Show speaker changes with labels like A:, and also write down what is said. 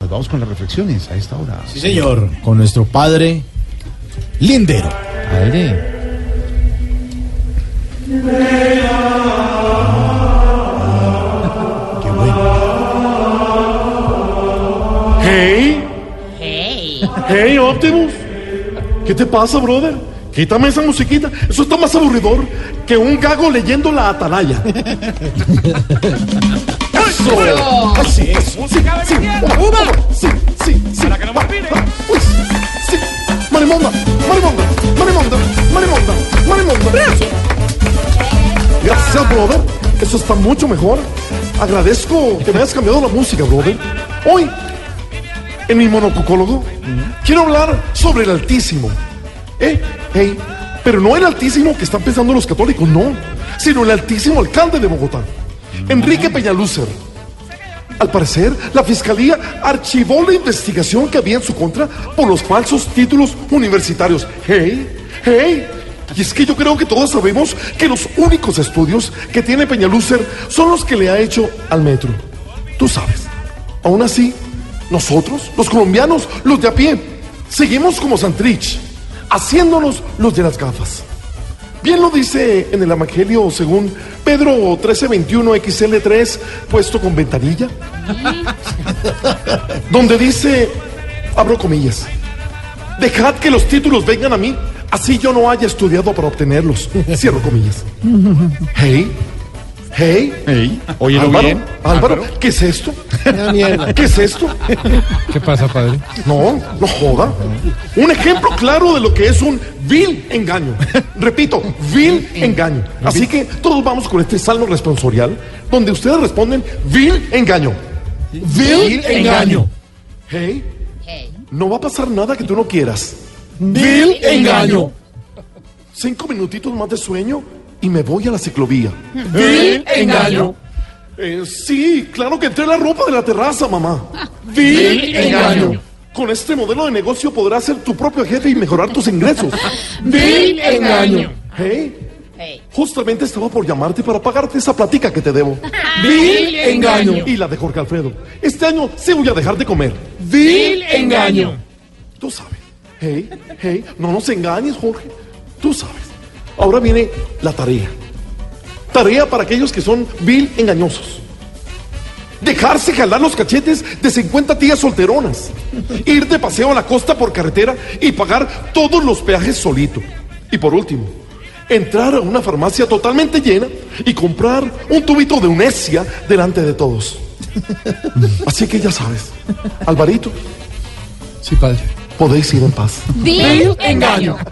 A: Nos vamos con las reflexiones a esta hora.
B: Sí, señor, con nuestro padre Lindero.
A: Padre.
B: Qué bueno.
C: Hey. Hey. Optimus. ¿Qué te pasa, brother? Quítame esa musiquita. Eso está más aburridor que un gago leyendo la atalaya. Eso. Así es. Sí, sí. Sí, sí, sí. Uy, sí. Marimonda, marimonda, marimonda, marimonda, marimonda. Gracias, brother. Eso está mucho mejor. Agradezco que me hayas cambiado la música, brother. Hoy, en mi monococólogo, quiero hablar sobre el Altísimo. ¿Eh? Hey, pero no el Altísimo que están pensando los católicos, no. Sino el Altísimo alcalde de Bogotá, Enrique Peñalúcer. Al parecer, la fiscalía archivó la investigación que había en su contra por los falsos títulos universitarios. Hey, hey. Y es que yo creo que todos sabemos que los únicos estudios que tiene Peñalúcer son los que le ha hecho al metro. Tú sabes. Aún así, nosotros, los colombianos, los de a pie, seguimos como Santrich, haciéndonos los de las gafas. Bien lo dice en el Evangelio según Pedro 1321 XL3, puesto con ventanilla, donde dice, abro comillas, dejad que los títulos vengan a mí, así yo no haya estudiado para obtenerlos. Cierro comillas. Hey, hey,
A: Hey. Óyelo
C: Álvaro,
A: bien.
C: Álvaro, ¿qué es esto? ¿Qué es esto?
A: ¿Qué pasa, padre?
C: No, no joda. Un ejemplo claro de lo que es un vil engaño. Repito, vil engaño. Así que todos vamos con este salmo responsorial, donde ustedes responden vil engaño. Vil engaño. Hey, no va a pasar nada que tú no quieras. Vil engaño. Cinco minutitos más de sueño y me voy a la ciclovía. Vil engaño. Eh, sí, claro que entré la ropa de la terraza, mamá. Vil engaño. Con este modelo de negocio podrás ser tu propio jefe y mejorar tus ingresos. Vil engaño. Hey, justamente estaba por llamarte para pagarte esa platica que te debo. Vil engaño. Y la de Jorge Alfredo. Este año sí voy a dejar de comer. Vil engaño. Tú sabes. Hey, hey, no nos engañes, Jorge. Tú sabes. Ahora viene la tarea. Tarea para aquellos que son vil engañosos. Dejarse jalar los cachetes de 50 tías solteronas. Ir de paseo a la costa por carretera y pagar todos los peajes solito. Y por último, entrar a una farmacia totalmente llena y comprar un tubito de unesia delante de todos. Así que ya sabes, Alvarito,
A: Sí, padre.
C: podéis ir en paz.
D: Vil engaño.